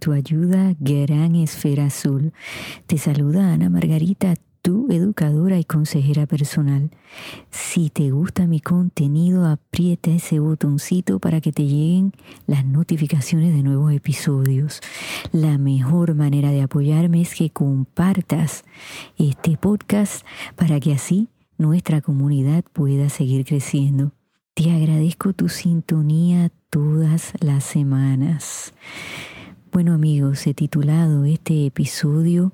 de autoayuda Gran Esfera Azul. Te saluda Ana Margarita, tu educadora y consejera personal. Si te gusta mi contenido, aprieta ese botoncito para que te lleguen las notificaciones de nuevos episodios. La mejor manera de apoyarme es que compartas este podcast para que así nuestra comunidad pueda seguir creciendo. Te agradezco tu sintonía todas las semanas. Bueno amigos, he titulado este episodio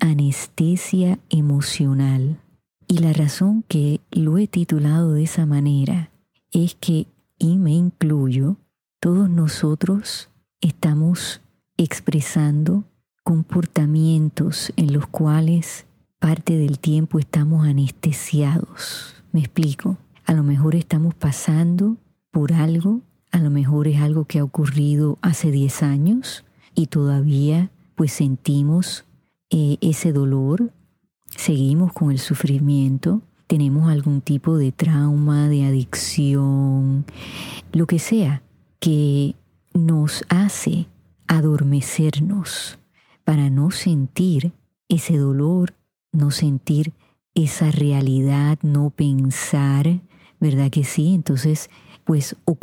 Anestesia emocional. Y la razón que lo he titulado de esa manera es que, y me incluyo, todos nosotros estamos expresando comportamientos en los cuales parte del tiempo estamos anestesiados. Me explico. A lo mejor estamos pasando por algo, a lo mejor es algo que ha ocurrido hace 10 años y todavía pues sentimos eh, ese dolor, seguimos con el sufrimiento, tenemos algún tipo de trauma, de adicción, lo que sea que nos hace adormecernos para no sentir ese dolor, no sentir esa realidad, no pensar ¿verdad que sí? Entonces, pues o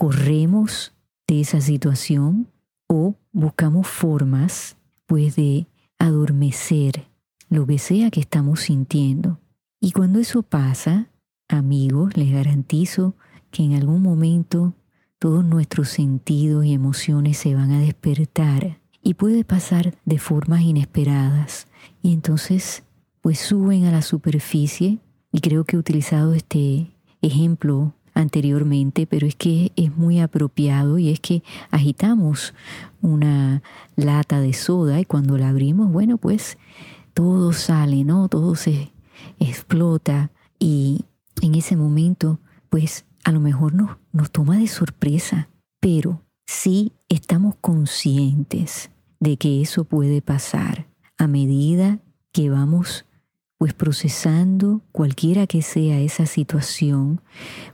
de esa situación o buscamos formas, pues, de adormecer lo que sea que estamos sintiendo. Y cuando eso pasa, amigos, les garantizo que en algún momento todos nuestros sentidos y emociones se van a despertar y puede pasar de formas inesperadas. Y entonces, pues suben a la superficie y creo que he utilizado este ejemplo anteriormente, pero es que es muy apropiado y es que agitamos una lata de soda y cuando la abrimos, bueno, pues todo sale, ¿no? Todo se explota y en ese momento, pues a lo mejor nos, nos toma de sorpresa, pero si estamos conscientes de que eso puede pasar a medida que vamos pues procesando cualquiera que sea esa situación,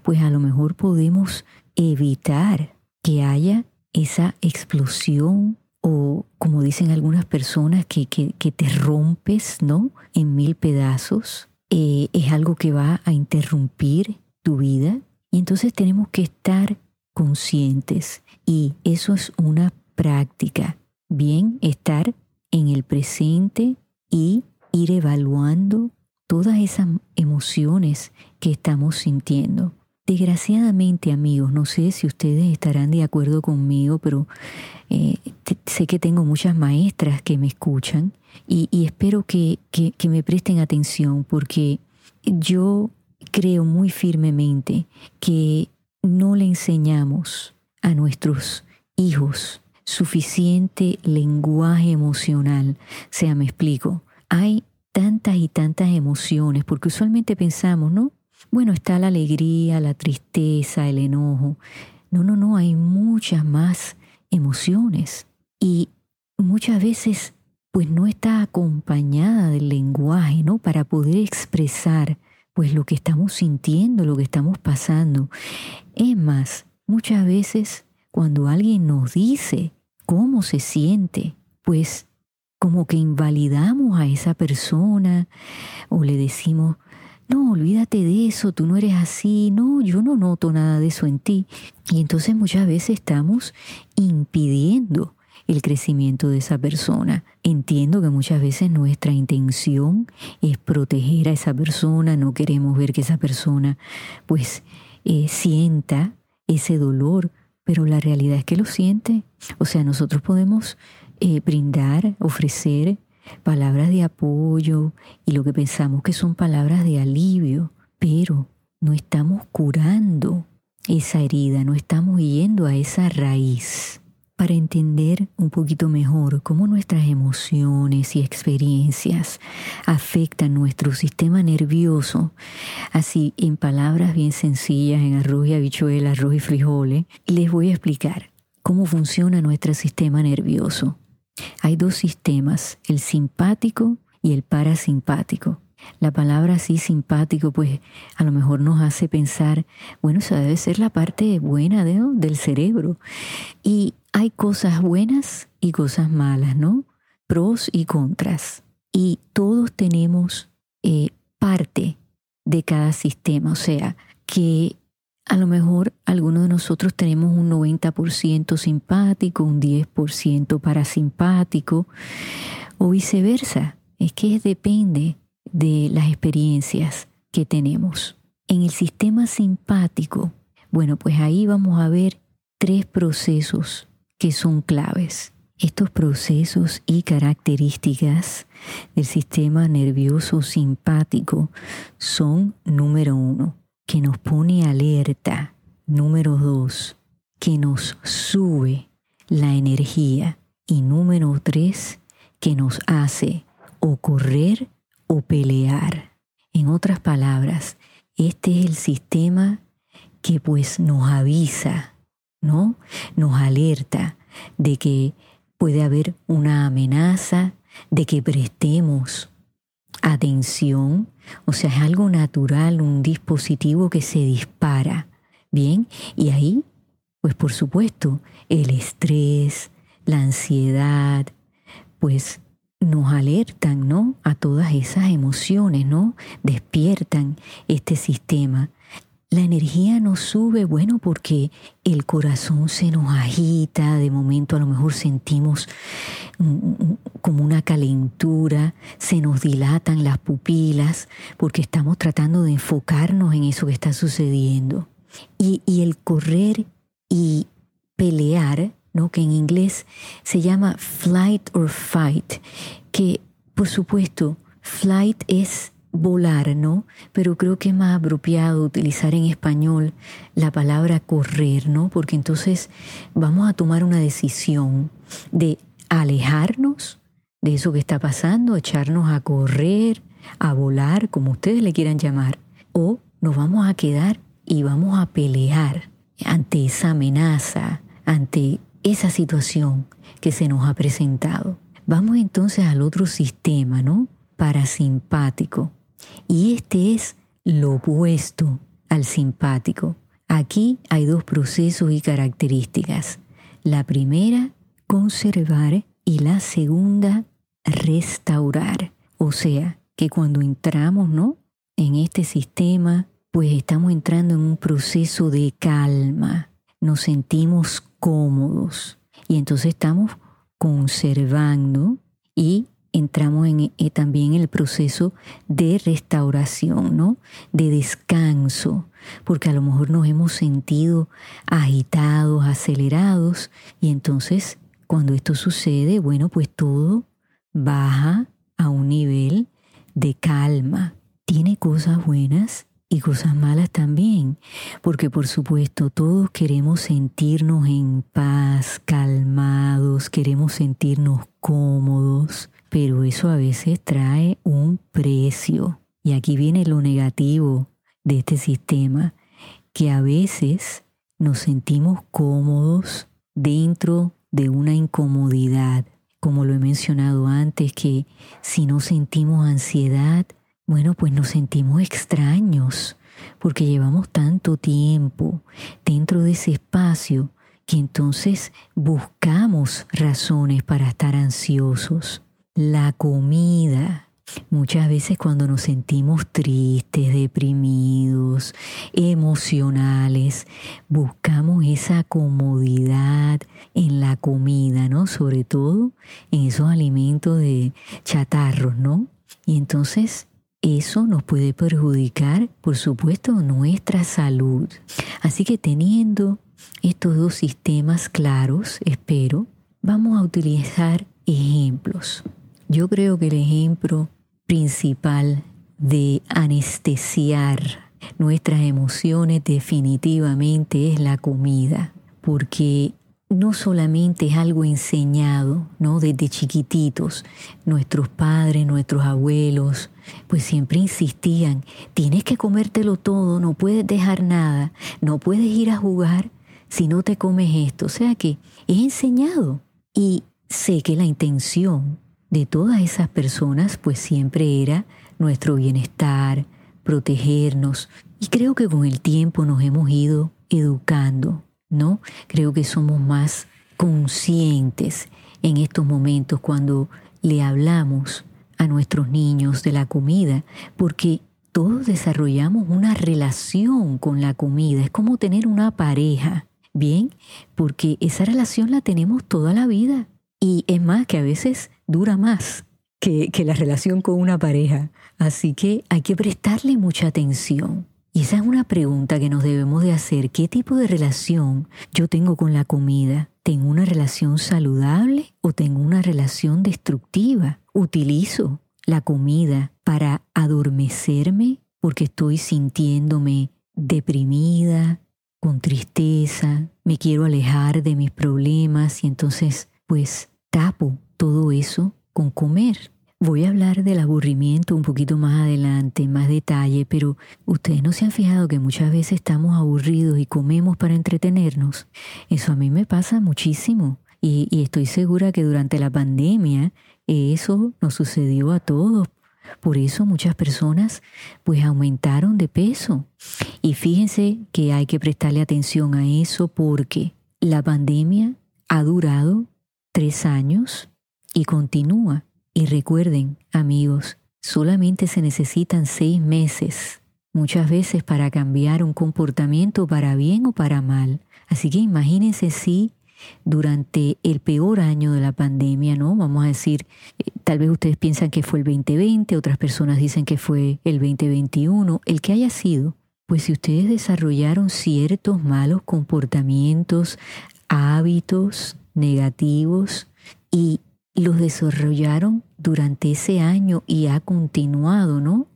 pues a lo mejor podemos evitar que haya esa explosión o como dicen algunas personas que, te rompes, ¿no? En mil pedazos. Eh, es algo que va a interrumpir tu vida y entonces tenemos que estar conscientes y eso es una práctica. Bien, estar en el presente y ir evaluando todas esas emociones que estamos sintiendo. Desgraciadamente, amigos, no sé si ustedes estarán de acuerdo conmigo, pero eh, sé que tengo muchas maestras que me escuchan y, espero que, que me presten atención porque yo creo muy firmemente que no le enseñamos a nuestros hijos suficiente lenguaje emocional. O sea, me explico hay tantas y tantas emociones, porque usualmente pensamos, ¿no? Bueno, está la alegría, la tristeza, el enojo. No, no, no, hay muchas más emociones. Y muchas veces, pues no está acompañada del lenguaje, ¿no? Para poder expresar, pues lo que estamos sintiendo, lo que estamos pasando. Es más, muchas veces cuando alguien nos dice cómo se siente, pues como que invalidamos a esa persona o le decimos, no, olvídate de eso, tú no eres así, no, yo no noto nada de eso en ti. Y entonces muchas veces estamos impidiendo el crecimiento de esa persona. Entiendo que muchas veces nuestra intención es proteger a esa persona, no queremos ver que esa persona pues eh, sienta ese dolor, pero la realidad es que lo siente. O sea, nosotros podemos eh, brindar, ofrecer palabras de apoyo y lo que pensamos que son palabras de alivio, pero no estamos curando esa herida, no estamos yendo a esa raíz para entender un poquito mejor cómo nuestras emociones y experiencias afectan nuestro sistema nervioso, así en palabras bien sencillas, en arroz y habichuelas, arroz y frijoles, les voy a explicar cómo funciona nuestro sistema nervioso. Hay dos sistemas, el simpático y el parasimpático. La palabra así simpático, pues a lo mejor nos hace pensar, bueno, esa debe ser la parte buena del cerebro. Y hay cosas buenas y cosas malas, ¿no? Pros y contras. Y todos tenemos eh, parte de cada sistema, o sea, que a lo mejor algunos de nosotros tenemos un 90% simpático, un 10% parasimpático o viceversa. Es que depende de las experiencias que tenemos. En el sistema simpático, bueno, pues ahí vamos a ver tres procesos que son claves. Estos procesos y características del sistema nervioso simpático son número uno, que nos pone alerta. Número dos, que nos sube la energía. Y número tres, que nos hace o correr o pelear. En otras palabras, este es el sistema que pues nos avisa, ¿no? Nos alerta de que puede haber una amenaza, de que prestemos atención, o sea, es algo natural, un dispositivo que se dispara. Bien, y ahí, pues por supuesto, el estrés, la ansiedad, pues nos alertan, ¿no? A todas esas emociones, ¿no? Despiertan este sistema. La energía nos sube, bueno, porque el corazón se nos agita, de momento a lo mejor sentimos como una calentura, se nos dilatan las pupilas, porque estamos tratando de enfocarnos en eso que está sucediendo. Y, y el correr y pelear ¿no? que en inglés se llama flight or fight, que por supuesto flight es volar, ¿no? Pero creo que es más apropiado utilizar en español la palabra correr, ¿no? Porque entonces vamos a tomar una decisión de alejarnos de eso que está pasando, echarnos a correr, a volar, como ustedes le quieran llamar, o nos vamos a quedar y vamos a pelear ante esa amenaza, ante esa situación que se nos ha presentado. Vamos entonces al otro sistema, ¿no? Parasimpático. Y este es lo opuesto al simpático. Aquí hay dos procesos y características. La primera, conservar y la segunda, restaurar. O sea, que cuando entramos, ¿no? En este sistema, pues estamos entrando en un proceso de calma. Nos sentimos cómodos. Y entonces estamos conservando y entramos en, eh, también en el proceso de restauración, ¿no? De descanso, porque a lo mejor nos hemos sentido agitados, acelerados, y entonces cuando esto sucede, bueno, pues todo baja a un nivel de calma. Tiene cosas buenas y cosas malas también, porque por supuesto todos queremos sentirnos en paz, calmados, queremos sentirnos cómodos, pero eso a veces trae un precio. Y aquí viene lo negativo de este sistema, que a veces nos sentimos cómodos dentro de una incomodidad. Como lo he mencionado antes, que si no sentimos ansiedad, bueno, pues nos sentimos extraños porque llevamos tanto tiempo dentro de ese espacio que entonces buscamos razones para estar ansiosos. La comida. Muchas veces cuando nos sentimos tristes, deprimidos, emocionales, buscamos esa comodidad en la comida, ¿no? Sobre todo en esos alimentos de chatarros, ¿no? Y entonces eso nos puede perjudicar, por supuesto, nuestra salud. Así que teniendo estos dos sistemas claros, espero, vamos a utilizar ejemplos. Yo creo que el ejemplo principal de anestesiar nuestras emociones definitivamente es la comida, porque no solamente es algo enseñado, ¿no? Desde chiquititos, nuestros padres, nuestros abuelos, pues siempre insistían, tienes que comértelo todo, no puedes dejar nada, no puedes ir a jugar si no te comes esto. O sea que es enseñado y sé que la intención de todas esas personas pues siempre era nuestro bienestar, protegernos. Y creo que con el tiempo nos hemos ido educando, ¿no? Creo que somos más conscientes en estos momentos cuando le hablamos a nuestros niños de la comida, porque todos desarrollamos una relación con la comida, es como tener una pareja, ¿bien? Porque esa relación la tenemos toda la vida y es más que a veces dura más que, que la relación con una pareja, así que hay que prestarle mucha atención. Y esa es una pregunta que nos debemos de hacer. ¿Qué tipo de relación yo tengo con la comida? ¿Tengo una relación saludable o tengo una relación destructiva? ¿Utilizo la comida para adormecerme porque estoy sintiéndome deprimida, con tristeza, me quiero alejar de mis problemas y entonces pues tapo todo eso con comer. Voy a hablar del aburrimiento un poquito más adelante, en más detalle, pero ustedes no se han fijado que muchas veces estamos aburridos y comemos para entretenernos. Eso a mí me pasa muchísimo y, estoy segura que durante la pandemia eso nos sucedió a todos. Por eso muchas personas pues aumentaron de peso. Y fíjense que hay que prestarle atención a eso porque la pandemia ha durado tres años y continúa. Y recuerden, amigos, solamente se necesitan seis meses, muchas veces para cambiar un comportamiento para bien o para mal. Así que imagínense si durante el peor año de la pandemia, ¿no? Vamos a decir, eh, tal vez ustedes piensan que fue el 2020, otras personas dicen que fue el 2021, el que haya sido, pues si ustedes desarrollaron ciertos malos comportamientos, hábitos negativos y los desarrollaron durante ese año y ha continuado, ¿no?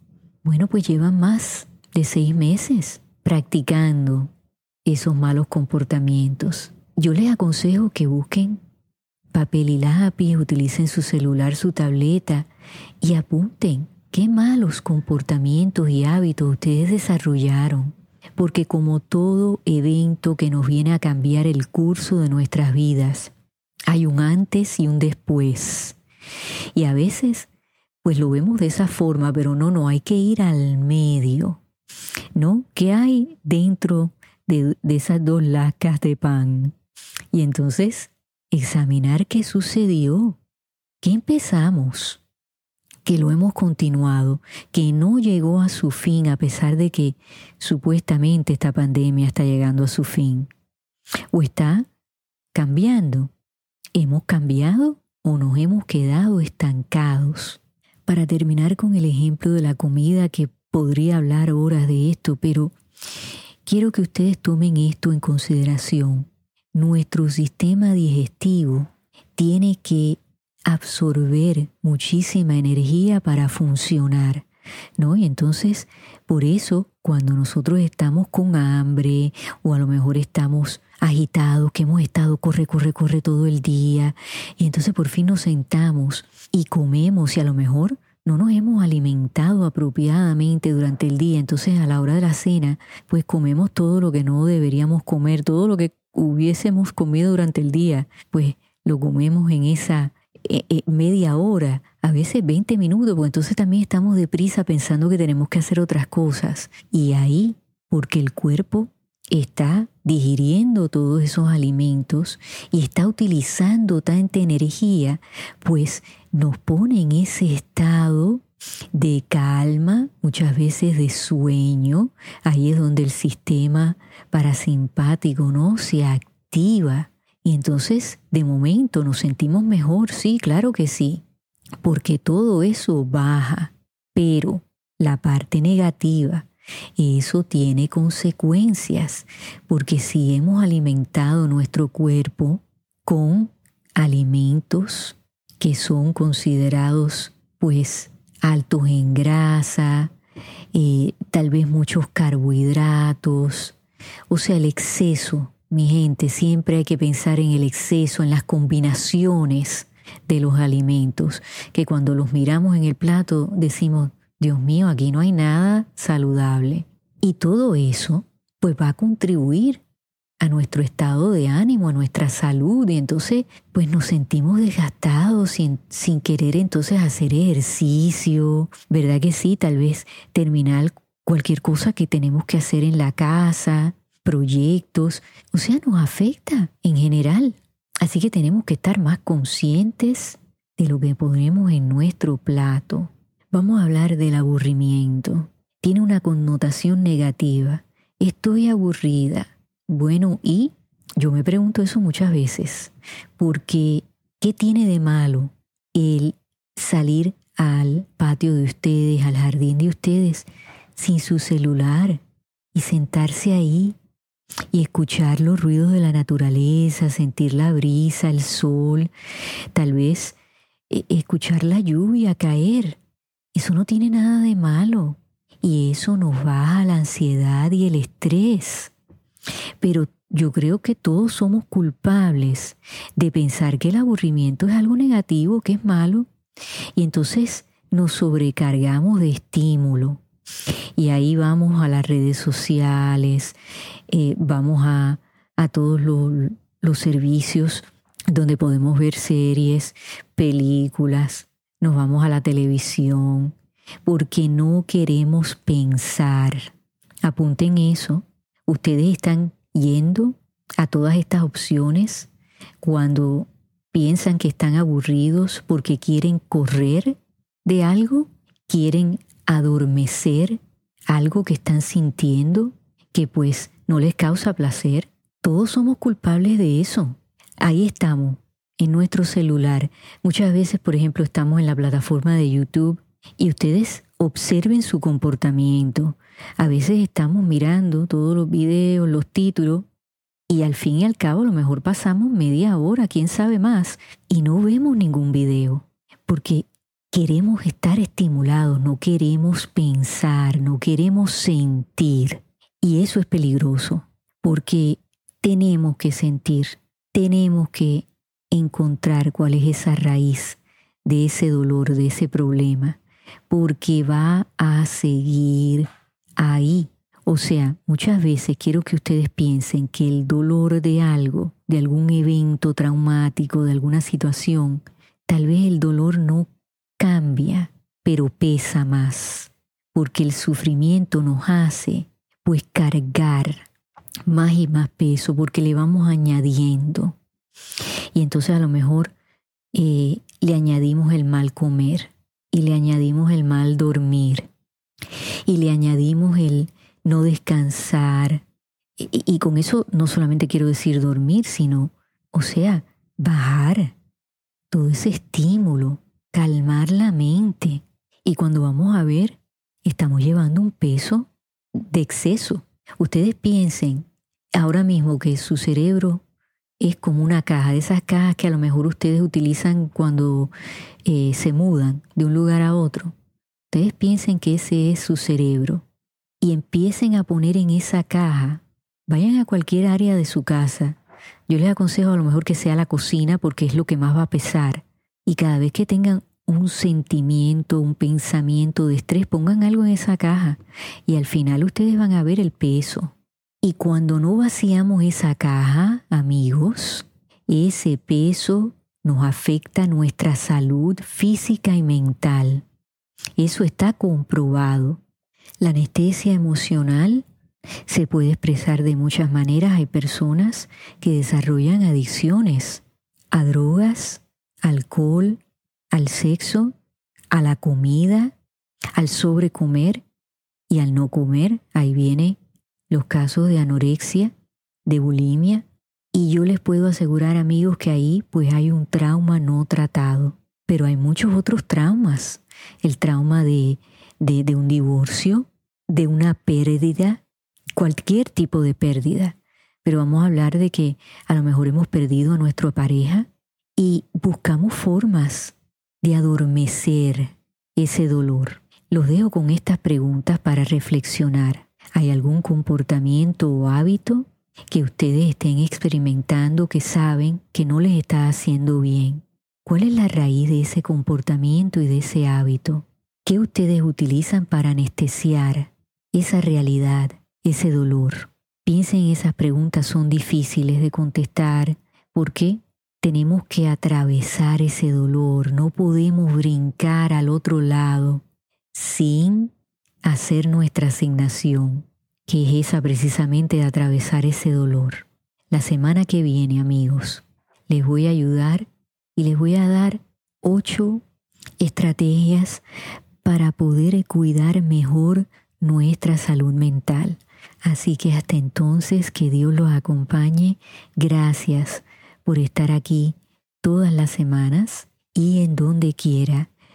Bueno, pues llevan más de seis meses practicando esos malos comportamientos. Yo les aconsejo que busquen papel y lápiz, utilicen su celular, su tableta y apunten qué malos comportamientos y hábitos ustedes desarrollaron. Porque como todo evento que nos viene a cambiar el curso de nuestras vidas, hay un antes y un después. Y a veces, pues lo vemos de esa forma, pero no, no, hay que ir al medio, ¿no? ¿Qué hay dentro de, de esas dos lacas de pan? Y entonces, examinar qué sucedió, qué empezamos, que lo hemos continuado, que no llegó a su fin a pesar de que supuestamente esta pandemia está llegando a su fin, o está cambiando. ¿Hemos cambiado o nos hemos quedado estancados? Para terminar con el ejemplo de la comida, que podría hablar horas de esto, pero quiero que ustedes tomen esto en consideración. Nuestro sistema digestivo tiene que absorber muchísima energía para funcionar, ¿no? Y entonces, por eso, cuando nosotros estamos con hambre o a lo mejor estamos agitados, que hemos estado corre, corre, corre todo el día, y entonces por fin nos sentamos y comemos y a lo mejor no nos hemos alimentado apropiadamente durante el día, entonces a la hora de la cena, pues comemos todo lo que no deberíamos comer, todo lo que hubiésemos comido durante el día, pues lo comemos en esa eh, eh, media hora, a veces 20 minutos, porque entonces también estamos deprisa pensando que tenemos que hacer otras cosas. Y ahí, porque el cuerpo está digiriendo todos esos alimentos y está utilizando tanta energía, pues nos pone en ese estado de calma, muchas veces de sueño. Ahí es donde el sistema parasimpático no se activa. Y entonces, de momento, nos sentimos mejor, sí, claro que sí, porque todo eso baja. Pero la parte negativa, eso tiene consecuencias, porque si hemos alimentado nuestro cuerpo con alimentos que son considerados pues altos en grasa, eh, tal vez muchos carbohidratos, o sea, el exceso, mi gente, siempre hay que pensar en el exceso, en las combinaciones de los alimentos, que cuando los miramos en el plato decimos, Dios mío, aquí no hay nada saludable. Y todo eso pues va a contribuir a nuestro estado de ánimo, a nuestra salud, y entonces pues nos sentimos desgastados sin, sin querer entonces hacer ejercicio, ¿verdad que sí? Tal vez terminar cualquier cosa que tenemos que hacer en la casa, proyectos, o sea, nos afecta en general. Así que tenemos que estar más conscientes de lo que ponemos en nuestro plato. Vamos a hablar del aburrimiento. Tiene una connotación negativa. Estoy aburrida. Bueno, y yo me pregunto eso muchas veces, porque ¿qué tiene de malo el salir al patio de ustedes, al jardín de ustedes, sin su celular y sentarse ahí y escuchar los ruidos de la naturaleza, sentir la brisa, el sol, tal vez eh, escuchar la lluvia caer. Eso no tiene nada de malo y eso nos baja la ansiedad y el estrés. Pero yo creo que todos somos culpables de pensar que el aburrimiento es algo negativo, que es malo, y entonces nos sobrecargamos de estímulo. Y ahí vamos a las redes sociales, eh, vamos a, todos los servicios donde podemos ver series, películas, nos vamos a la televisión, porque no queremos pensar. Apunten eso. Ustedes están yendo a todas estas opciones cuando piensan que están aburridos porque quieren correr de algo, quieren adormecer algo que están sintiendo que pues no les causa placer. Todos somos culpables de eso. Ahí estamos, en nuestro celular. Muchas veces, por ejemplo, estamos en la plataforma de YouTube y ustedes observen su comportamiento. A veces estamos mirando todos los videos, los títulos, y al fin y al cabo a lo mejor pasamos media hora, quién sabe más, y no vemos ningún video, porque queremos estar estimulados, no queremos pensar, no queremos sentir. Y eso es peligroso, porque tenemos que sentir, tenemos que encontrar cuál es esa raíz de ese dolor, de ese problema, porque va a seguir ahí. O sea, muchas veces quiero que ustedes piensen que el dolor de algo, de algún evento traumático, de alguna situación, tal vez el dolor no cambia, pero pesa más, porque el sufrimiento nos hace pues cargar más y más peso porque le vamos añadiendo. Y entonces a lo mejor eh, le añadimos el mal comer y le añadimos el mal dormir y le añadimos el no descansar. Y, y con eso no solamente quiero decir dormir, sino, o sea, bajar todo ese estímulo, calmar la mente. Y cuando vamos a ver, estamos llevando un peso de exceso. Ustedes piensen ahora mismo que su cerebro es como una caja, de esas cajas que a lo mejor ustedes utilizan cuando eh, se mudan de un lugar a otro. Ustedes piensen que ese es su cerebro y empiecen a poner en esa caja, vayan a cualquier área de su casa. Yo les aconsejo a lo mejor que sea la cocina porque es lo que más va a pesar. Y cada vez que tengan un sentimiento, un pensamiento de estrés, pongan algo en esa caja y al final ustedes van a ver el peso. Y cuando no vaciamos esa caja, amigos, ese peso nos afecta nuestra salud física y mental. Eso está comprobado. La anestesia emocional se puede expresar de muchas maneras. Hay personas que desarrollan adicciones a drogas, alcohol, al sexo, a la comida, al sobrecomer y al no comer. Ahí vienen los casos de anorexia, de bulimia. Y yo les puedo asegurar amigos que ahí pues hay un trauma no tratado. Pero hay muchos otros traumas. El trauma de, de, de un divorcio, de una pérdida, cualquier tipo de pérdida. Pero vamos a hablar de que a lo mejor hemos perdido a nuestra pareja y buscamos formas de adormecer ese dolor. Los dejo con estas preguntas para reflexionar. ¿Hay algún comportamiento o hábito que ustedes estén experimentando que saben que no les está haciendo bien? ¿Cuál es la raíz de ese comportamiento y de ese hábito? ¿Qué ustedes utilizan para anestesiar esa realidad, ese dolor? Piensen en esas preguntas, son difíciles de contestar. ¿Por qué? Tenemos que atravesar ese dolor, no podemos brincar al otro lado sin hacer nuestra asignación, que es esa precisamente de atravesar ese dolor. La semana que viene, amigos, les voy a ayudar y les voy a dar ocho estrategias para poder cuidar mejor nuestra salud mental. Así que hasta entonces, que Dios los acompañe. Gracias por estar aquí todas las semanas y en donde quiera